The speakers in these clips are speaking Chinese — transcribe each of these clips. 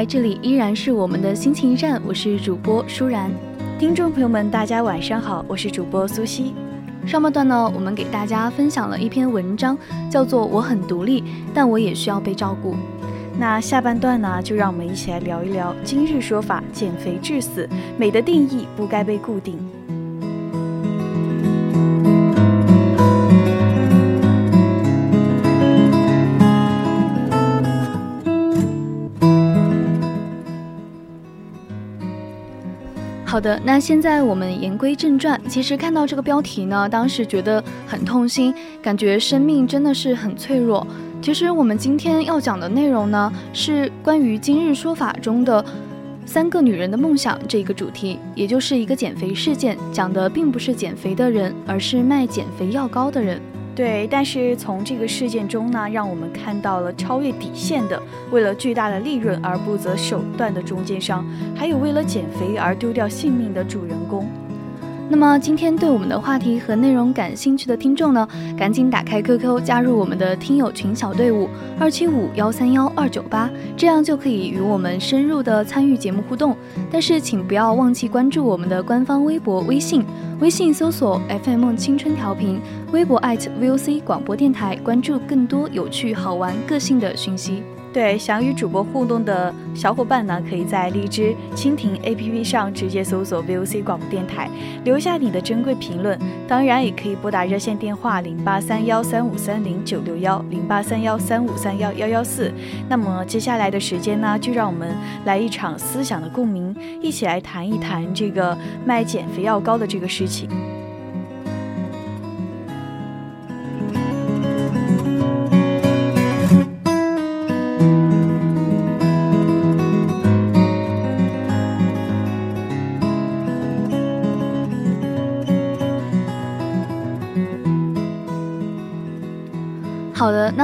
来，这里依然是我们的心情站，我是主播舒然。听众朋友们，大家晚上好，我是主播苏西。上半段呢，我们给大家分享了一篇文章，叫做《我很独立，但我也需要被照顾》。那下半段呢，就让我们一起来聊一聊今日说法：减肥致死，美的定义不该被固定。好的，那现在我们言归正传。其实看到这个标题呢，当时觉得很痛心，感觉生命真的是很脆弱。其实我们今天要讲的内容呢，是关于今日说法中的三个女人的梦想这个主题，也就是一个减肥事件，讲的并不是减肥的人，而是卖减肥药膏的人。对，但是从这个事件中呢，让我们看到了超越底线的，为了巨大的利润而不择手段的中间商，还有为了减肥而丢掉性命的主人公。那么今天对我们的话题和内容感兴趣的听众呢，赶紧打开 QQ 加入我们的听友群小队伍二七五幺三幺二九八，这样就可以与我们深入的参与节目互动。但是请不要忘记关注我们的官方微博、微信，微信搜索 FM 青春调频，微博 @VOC 广播电台，关注更多有趣、好玩、个性的讯息。对，想与主播互动的小伙伴呢，可以在荔枝、蜻蜓 APP 上直接搜索 VOC 广播电台，留下你的珍贵评论。当然，也可以拨打热线电话零八三幺三五三零九六幺零八三幺三五三幺幺幺四。那么接下来的时间呢，就让我们来一场思想的共鸣，一起来谈一谈这个卖减肥药膏的这个事情。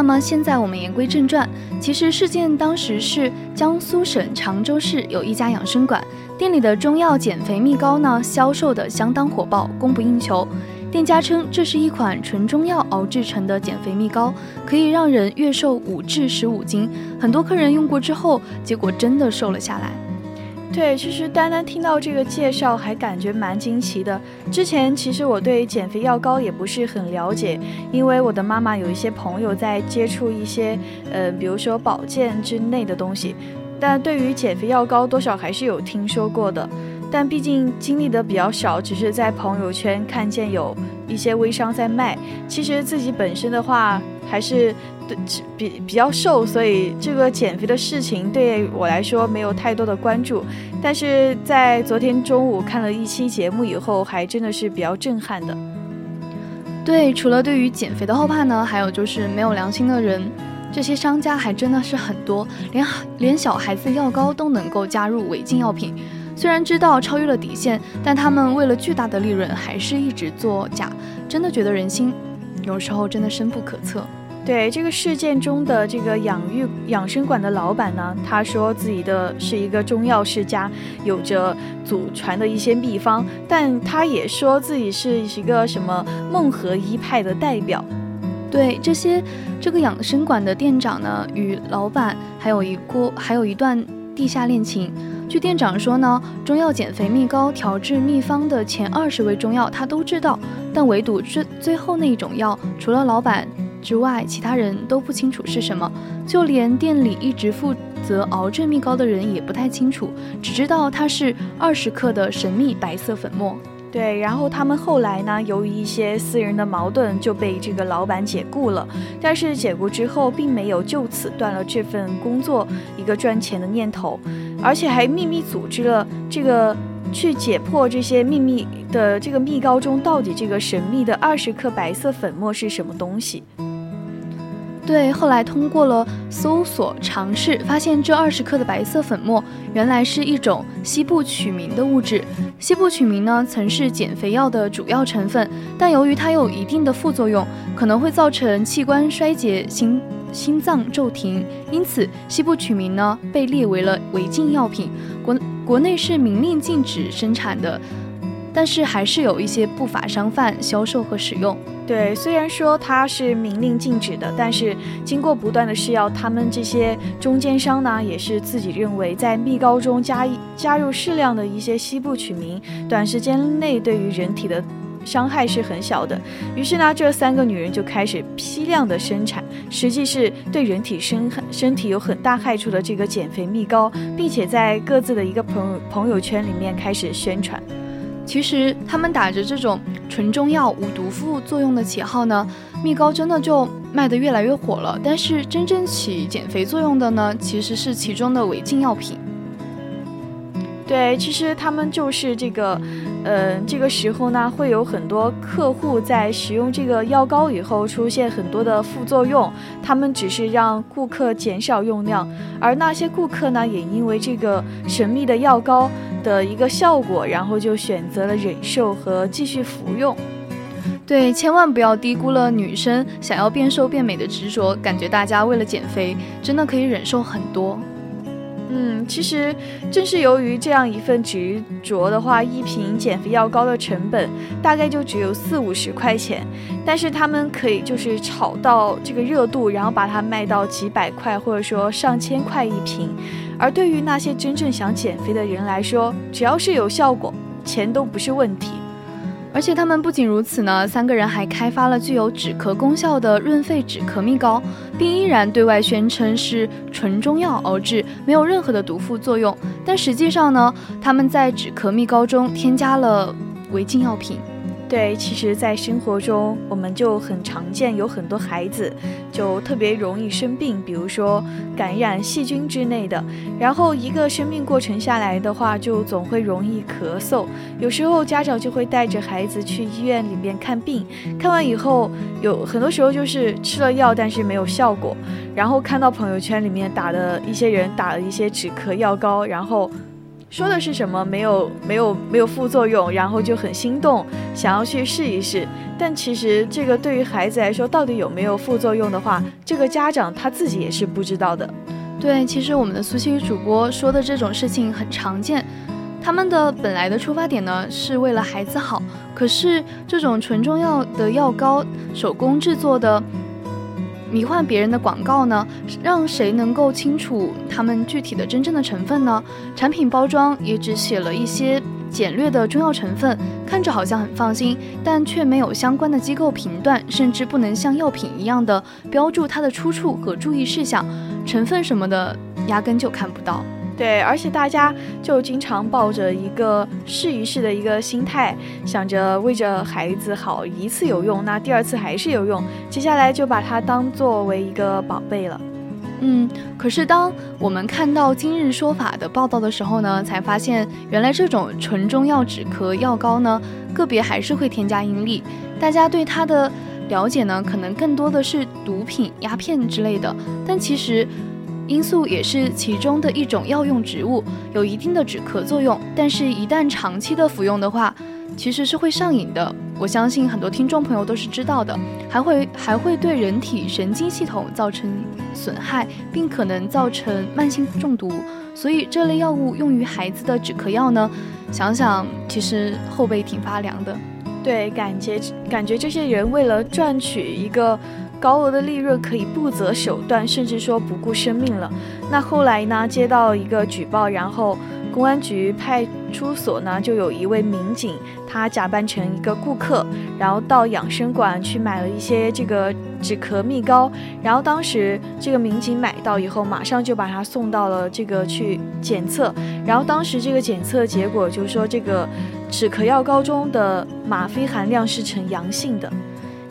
那么现在我们言归正传。其实事件当时是江苏省常州市有一家养生馆，店里的中药减肥蜜膏呢销售的相当火爆，供不应求。店家称这是一款纯中药熬制成的减肥蜜膏，可以让人月瘦五至十五斤。很多客人用过之后，结果真的瘦了下来。对，其实单单听到这个介绍还感觉蛮惊奇的。之前其实我对减肥药膏也不是很了解，因为我的妈妈有一些朋友在接触一些，呃，比如说保健之类的东西，但对于减肥药膏多少还是有听说过的。但毕竟经历的比较少，只是在朋友圈看见有一些微商在卖。其实自己本身的话还是对比比较瘦，所以这个减肥的事情对我来说没有太多的关注。但是在昨天中午看了一期节目以后，还真的是比较震撼的。对，除了对于减肥的后怕呢，还有就是没有良心的人，这些商家还真的是很多，连连小孩子药膏都能够加入违禁药品。虽然知道超越了底线，但他们为了巨大的利润，还是一直作假，真的觉得人心有时候真的深不可测。对这个事件中的这个养育养生馆的老板呢，他说自己的是一个中药世家，有着祖传的一些秘方，但他也说自己是一个什么孟河医派的代表。对这些，这个养生馆的店长呢，与老板还有一锅还有一段地下恋情。据店长说呢，中药减肥蜜膏调制秘方的前二十味中药他都知道，但唯独最最后那一种药，除了老板之外，其他人都不清楚是什么，就连店里一直负责熬制蜜膏的人也不太清楚，只知道它是二十克的神秘白色粉末。对，然后他们后来呢，由于一些私人的矛盾，就被这个老板解雇了。但是解雇之后，并没有就此断了这份工作一个赚钱的念头，而且还秘密组织了这个去解破这些秘密的这个蜜膏中到底这个神秘的二十克白色粉末是什么东西。对，后来通过了搜索尝试，发现这二十克的白色粉末原来是一种西部曲明的物质。西部曲明呢，曾是减肥药的主要成分，但由于它有一定的副作用，可能会造成器官衰竭、心心脏骤停，因此西部曲明呢被列为了违禁药品。国国内是明令禁止生产的，但是还是有一些不法商贩销售和使用。对，虽然说它是明令禁止的，但是经过不断的试药，他们这些中间商呢，也是自己认为在蜜膏中加加入适量的一些西部曲名，短时间内对于人体的伤害是很小的。于是呢，这三个女人就开始批量的生产，实际是对人体身身体有很大害处的这个减肥蜜膏，并且在各自的一个朋友朋友圈里面开始宣传。其实他们打着这种纯中药无毒副作用的旗号呢，蜜糕真的就卖得越来越火了。但是真正起减肥作用的呢，其实是其中的违禁药品。对，其实他们就是这个，呃，这个时候呢，会有很多客户在使用这个药膏以后出现很多的副作用，他们只是让顾客减少用量，而那些顾客呢，也因为这个神秘的药膏的一个效果，然后就选择了忍受和继续服用。对，千万不要低估了女生想要变瘦变美的执着，感觉大家为了减肥，真的可以忍受很多。嗯，其实正是由于这样一份执着的话，一瓶减肥药膏的成本大概就只有四五十块钱，但是他们可以就是炒到这个热度，然后把它卖到几百块或者说上千块一瓶。而对于那些真正想减肥的人来说，只要是有效果，钱都不是问题。而且他们不仅如此呢，三个人还开发了具有止咳功效的润肺止咳蜜膏，并依然对外宣称是纯中药熬制，没有任何的毒副作用。但实际上呢，他们在止咳蜜膏中添加了违禁药品。对，其实，在生活中，我们就很常见，有很多孩子就特别容易生病，比如说感染细菌之类的。然后一个生病过程下来的话，就总会容易咳嗽。有时候家长就会带着孩子去医院里面看病，看完以后，有很多时候就是吃了药，但是没有效果。然后看到朋友圈里面打的一些人打了一些止咳药膏，然后。说的是什么？没有，没有，没有副作用，然后就很心动，想要去试一试。但其实这个对于孩子来说，到底有没有副作用的话，这个家长他自己也是不知道的。对，其实我们的苏西主播说的这种事情很常见。他们的本来的出发点呢，是为了孩子好。可是这种纯中药的药膏，手工制作的。迷幻别人的广告呢，让谁能够清楚他们具体的真正的成分呢？产品包装也只写了一些简略的中药成分，看着好像很放心，但却没有相关的机构评断，甚至不能像药品一样的标注它的出处和注意事项、成分什么的，压根就看不到。对，而且大家就经常抱着一个试一试的一个心态，想着为着孩子好，一次有用，那第二次还是有用，接下来就把它当作为一个宝贝了。嗯，可是当我们看到今日说法的报道的时候呢，才发现原来这种纯中药止咳药膏呢，个别还是会添加阴粒。大家对它的了解呢，可能更多的是毒品、鸦片之类的，但其实。罂粟也是其中的一种药用植物，有一定的止咳作用，但是，一旦长期的服用的话，其实是会上瘾的。我相信很多听众朋友都是知道的，还会还会对人体神经系统造成损害，并可能造成慢性中毒。所以，这类药物用于孩子的止咳药呢，想想其实后背挺发凉的。对，感觉感觉这些人为了赚取一个。高额的利润可以不择手段，甚至说不顾生命了。那后来呢？接到一个举报，然后公安局派出所呢，就有一位民警，他假扮成一个顾客，然后到养生馆去买了一些这个止咳蜜膏，然后当时这个民警买到以后，马上就把他送到了这个去检测，然后当时这个检测结果就是说这个止咳药膏中的吗啡含量是呈阳性的。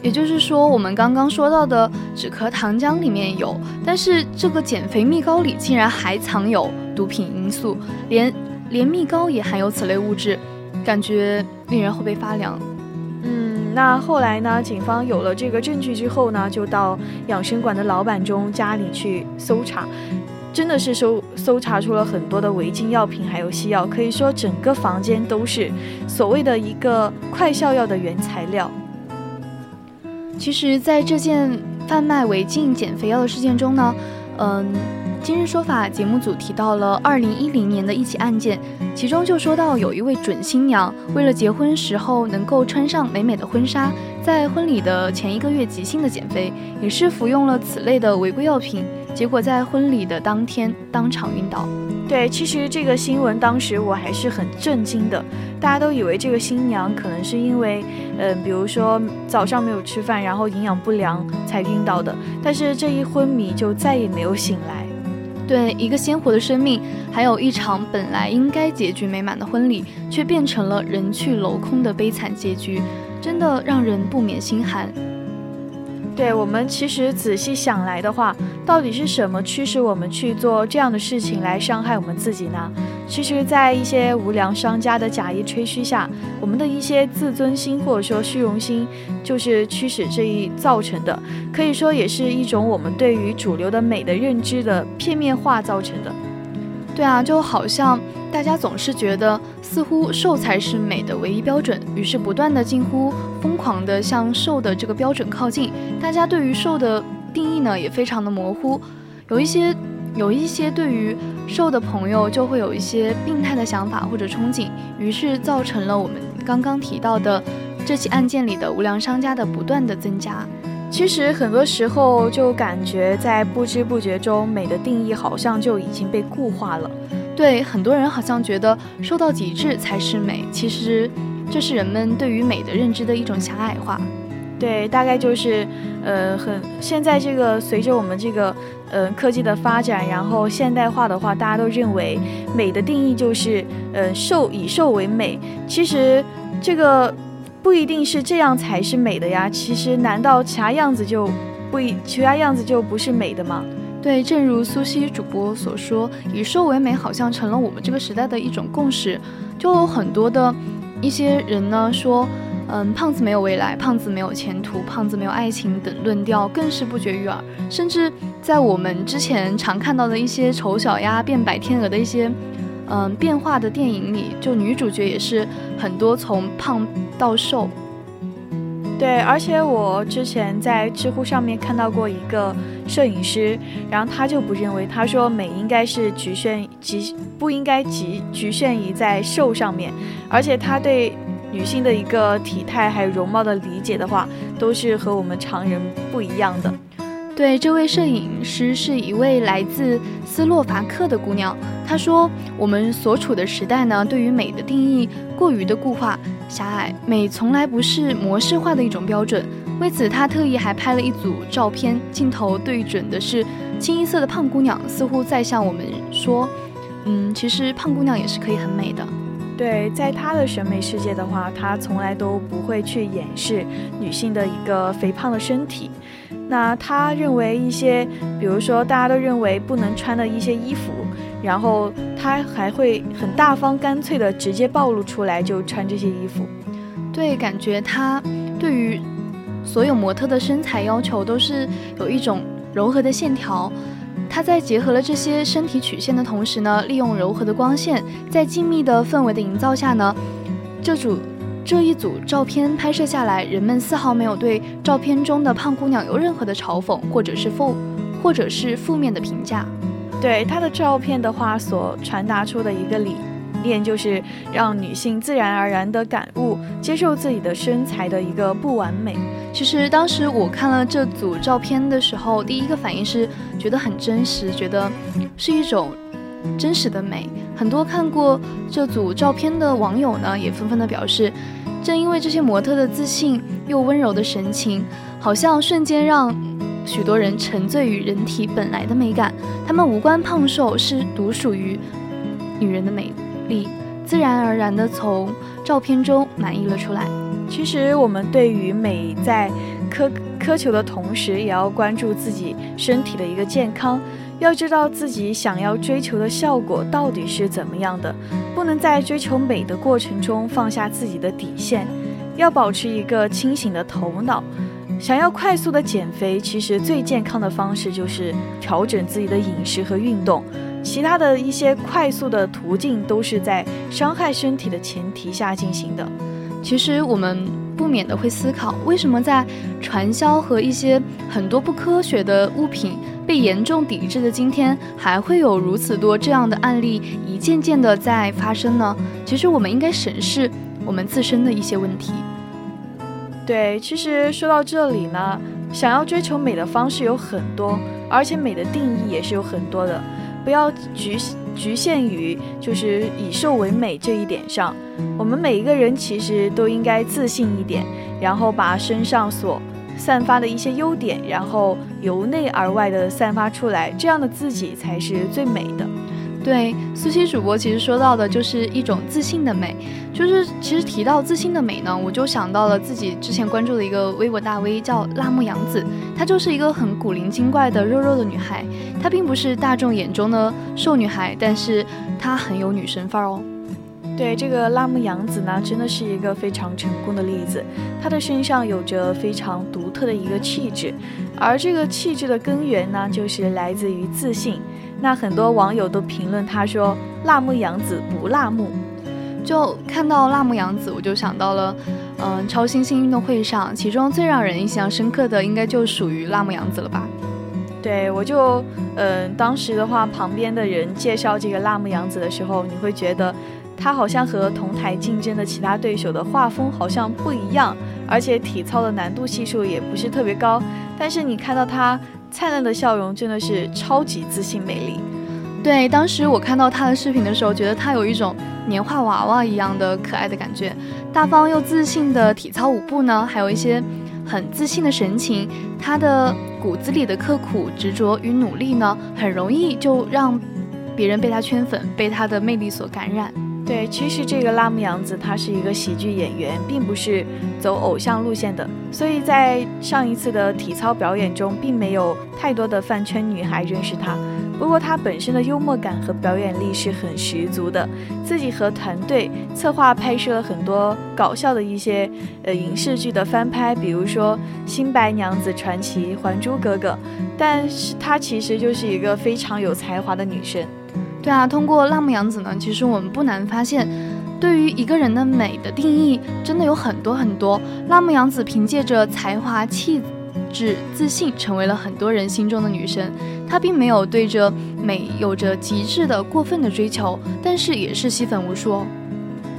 也就是说，我们刚刚说到的止咳糖浆里面有，但是这个减肥蜜膏里竟然还藏有毒品因素，连连蜜膏也含有此类物质，感觉令人后背发凉。嗯，那后来呢？警方有了这个证据之后呢，就到养生馆的老板中家里去搜查，真的是搜搜查出了很多的违禁药品，还有西药，可以说整个房间都是所谓的一个快效药的原材料。其实，在这件贩卖违禁减肥药的事件中呢，嗯，今日说法节目组提到了二零一零年的一起案件，其中就说到有一位准新娘为了结婚时候能够穿上美美的婚纱，在婚礼的前一个月即兴的减肥，也是服用了此类的违规药品，结果在婚礼的当天当场晕倒。对，其实这个新闻当时我还是很震惊的，大家都以为这个新娘可能是因为，嗯，比如说早上没有吃饭，然后营养不良才晕倒的，但是这一昏迷就再也没有醒来。对，一个鲜活的生命，还有一场本来应该结局美满的婚礼，却变成了人去楼空的悲惨结局，真的让人不免心寒。对我们其实仔细想来的话，到底是什么驱使我们去做这样的事情来伤害我们自己呢？其实，在一些无良商家的假意吹嘘下，我们的一些自尊心或者说虚荣心，就是驱使这一造成的，可以说也是一种我们对于主流的美的认知的片面化造成的。对啊，就好像大家总是觉得似乎瘦才是美的唯一标准，于是不断的近乎疯狂的向瘦的这个标准靠近。大家对于瘦的定义呢也非常的模糊，有一些有一些对于瘦的朋友就会有一些病态的想法或者憧憬，于是造成了我们刚刚提到的这起案件里的无良商家的不断的增加。其实很多时候就感觉在不知不觉中，美的定义好像就已经被固化了。对很多人好像觉得瘦到极致才是美，其实这是人们对于美的认知的一种狭隘化。对，大概就是，呃，很现在这个随着我们这个，呃，科技的发展，然后现代化的话，大家都认为美的定义就是，呃，瘦以瘦为美。其实这个。不一定是这样才是美的呀。其实，难道其他样子就不一其他样子就不是美的吗？对，正如苏西主播所说，以瘦为美好像成了我们这个时代的一种共识。就有很多的一些人呢说，嗯，胖子没有未来，胖子没有前途，胖子没有爱情等论调更是不绝于耳。甚至在我们之前常看到的一些丑小鸭变白天鹅的一些。嗯，变化的电影里，就女主角也是很多从胖到瘦。对，而且我之前在知乎上面看到过一个摄影师，然后他就不认为，他说美应该是局限局不应该局局限于在瘦上面，而且他对女性的一个体态还有容貌的理解的话，都是和我们常人不一样的。对，这位摄影师是一位来自斯洛伐克的姑娘。她说：“我们所处的时代呢，对于美的定义过于的固化、狭隘，美从来不是模式化的一种标准。为此，她特意还拍了一组照片，镜头对准的是清一色的胖姑娘，似乎在向我们说：嗯，其实胖姑娘也是可以很美的。对，在她的审美世界的话，她从来都不会去掩饰女性的一个肥胖的身体。”那他认为一些，比如说大家都认为不能穿的一些衣服，然后他还会很大方、干脆的直接暴露出来，就穿这些衣服。对，感觉他对于所有模特的身材要求都是有一种柔和的线条。他在结合了这些身体曲线的同时呢，利用柔和的光线，在静谧的氛围的营造下呢，这组。这一组照片拍摄下来，人们丝毫没有对照片中的胖姑娘有任何的嘲讽，或者是负，或者是负面的评价。对她的照片的话，所传达出的一个理念，就是让女性自然而然的感悟、接受自己的身材的一个不完美。其实当时我看了这组照片的时候，第一个反应是觉得很真实，觉得是一种真实的美。很多看过这组照片的网友呢，也纷纷的表示，正因为这些模特的自信又温柔的神情，好像瞬间让许多人沉醉于人体本来的美感。他们无关胖瘦，是独属于女人的美丽，自然而然的从照片中满溢了出来。其实我们对于美在苛苛求的同时，也要关注自己身体的一个健康。要知道自己想要追求的效果到底是怎么样的，不能在追求美的过程中放下自己的底线，要保持一个清醒的头脑。想要快速的减肥，其实最健康的方式就是调整自己的饮食和运动，其他的一些快速的途径都是在伤害身体的前提下进行的。其实我们不免的会思考，为什么在传销和一些很多不科学的物品。被严重抵制的今天，还会有如此多这样的案例一件件的在发生呢？其实我们应该审视我们自身的一些问题。对，其实说到这里呢，想要追求美的方式有很多，而且美的定义也是有很多的，不要局局限于就是以瘦为美这一点上。我们每一个人其实都应该自信一点，然后把身上所。散发的一些优点，然后由内而外的散发出来，这样的自己才是最美的。对，苏西主播其实说到的就是一种自信的美，就是其实提到自信的美呢，我就想到了自己之前关注的一个微博大 V 叫辣目洋子，她就是一个很古灵精怪的肉肉的女孩，她并不是大众眼中的瘦女孩，但是她很有女神范儿哦。对这个辣目洋子呢，真的是一个非常成功的例子。她的身上有着非常独特的一个气质，而这个气质的根源呢，就是来自于自信。那很多网友都评论她说：“辣目洋子不辣目。”就看到辣目洋子，我就想到了，嗯，超新星运动会上，其中最让人印象深刻的，应该就属于辣目洋子了吧？对，我就，嗯，当时的话，旁边的人介绍这个辣目洋子的时候，你会觉得。他好像和同台竞争的其他对手的画风好像不一样，而且体操的难度系数也不是特别高。但是你看到他灿烂的笑容，真的是超级自信美丽。对，当时我看到他的视频的时候，觉得他有一种年画娃娃一样的可爱的感觉。大方又自信的体操舞步呢，还有一些很自信的神情。他的骨子里的刻苦、执着与努力呢，很容易就让别人被他圈粉，被他的魅力所感染。对，其实这个辣目洋子她是一个喜剧演员，并不是走偶像路线的，所以在上一次的体操表演中，并没有太多的饭圈女孩认识她。不过她本身的幽默感和表演力是很十足的，自己和团队策划拍摄了很多搞笑的一些呃影视剧的翻拍，比如说《新白娘子传奇》《还珠格格》，但是她其实就是一个非常有才华的女生。对啊，通过辣目洋子呢，其实我们不难发现，对于一个人的美的定义真的有很多很多。辣目洋子凭借着才华、气质、自信，成为了很多人心中的女神。她并没有对着美有着极致的过分的追求，但是也是吸粉无数哦。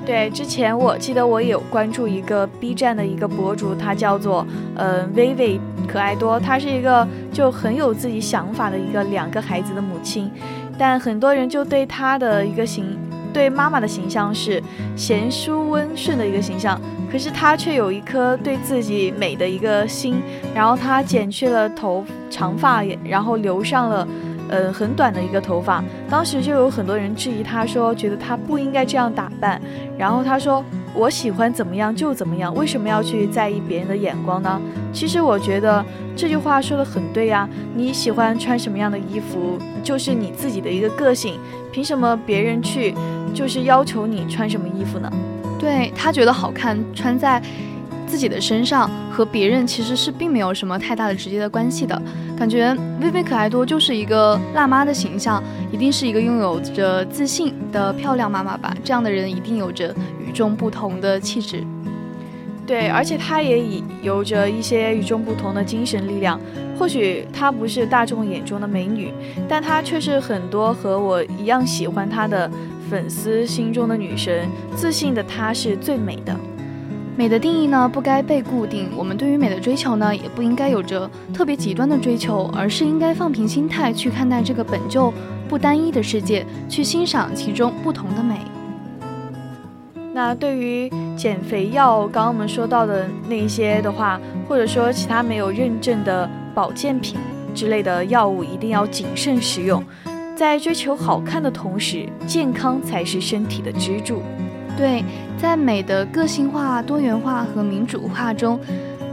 对，之前我记得我有关注一个 B 站的一个博主，他叫做呃薇薇可爱多，她是一个就很有自己想法的一个两个孩子的母亲。但很多人就对她的一个形，对妈妈的形象是贤淑温顺的一个形象，可是她却有一颗对自己美的一个心，然后她剪去了头长发，然后留上了，呃，很短的一个头发。当时就有很多人质疑她，说觉得她不应该这样打扮，然后她说。我喜欢怎么样就怎么样，为什么要去在意别人的眼光呢？其实我觉得这句话说的很对呀。你喜欢穿什么样的衣服，就是你自己的一个个性，凭什么别人去就是要求你穿什么衣服呢？对他觉得好看，穿在自己的身上和别人其实是并没有什么太大的直接的关系的。感觉薇薇可爱多就是一个辣妈的形象，一定是一个拥有着自信的漂亮妈妈吧？这样的人一定有着与。众不同的气质，对，而且她也以有着一些与众不同的精神力量。或许她不是大众眼中的美女，但她却是很多和我一样喜欢她的粉丝心中的女神。自信的她是最美的。美的定义呢，不该被固定。我们对于美的追求呢，也不应该有着特别极端的追求，而是应该放平心态去看待这个本就不单一的世界，去欣赏其中不同的美。那对于减肥药，刚刚我们说到的那些的话，或者说其他没有认证的保健品之类的药物，一定要谨慎使用。在追求好看的同时，健康才是身体的支柱。对，在美的个性化、多元化和民主化中，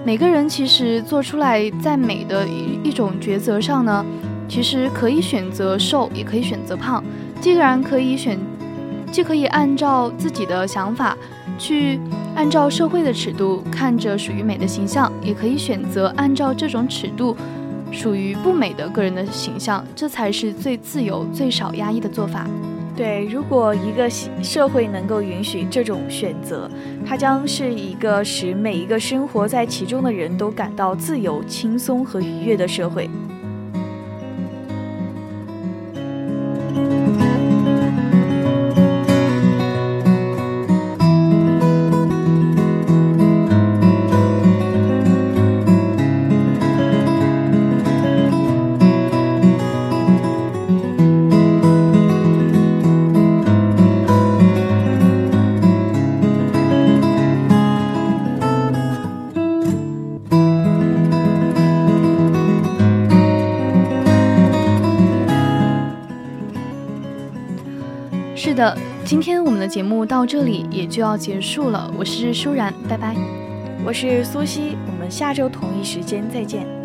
每个人其实做出来在美的一一种抉择上呢，其实可以选择瘦，也可以选择胖。既然可以选，既可以按照自己的想法去按照社会的尺度看着属于美的形象，也可以选择按照这种尺度属于不美的个人的形象，这才是最自由、最少压抑的做法。对，如果一个社会能够允许这种选择，它将是一个使每一个生活在其中的人都感到自由、轻松和愉悦的社会。今天我们的节目到这里也就要结束了。我是舒然，拜拜。我是苏西，我们下周同一时间再见。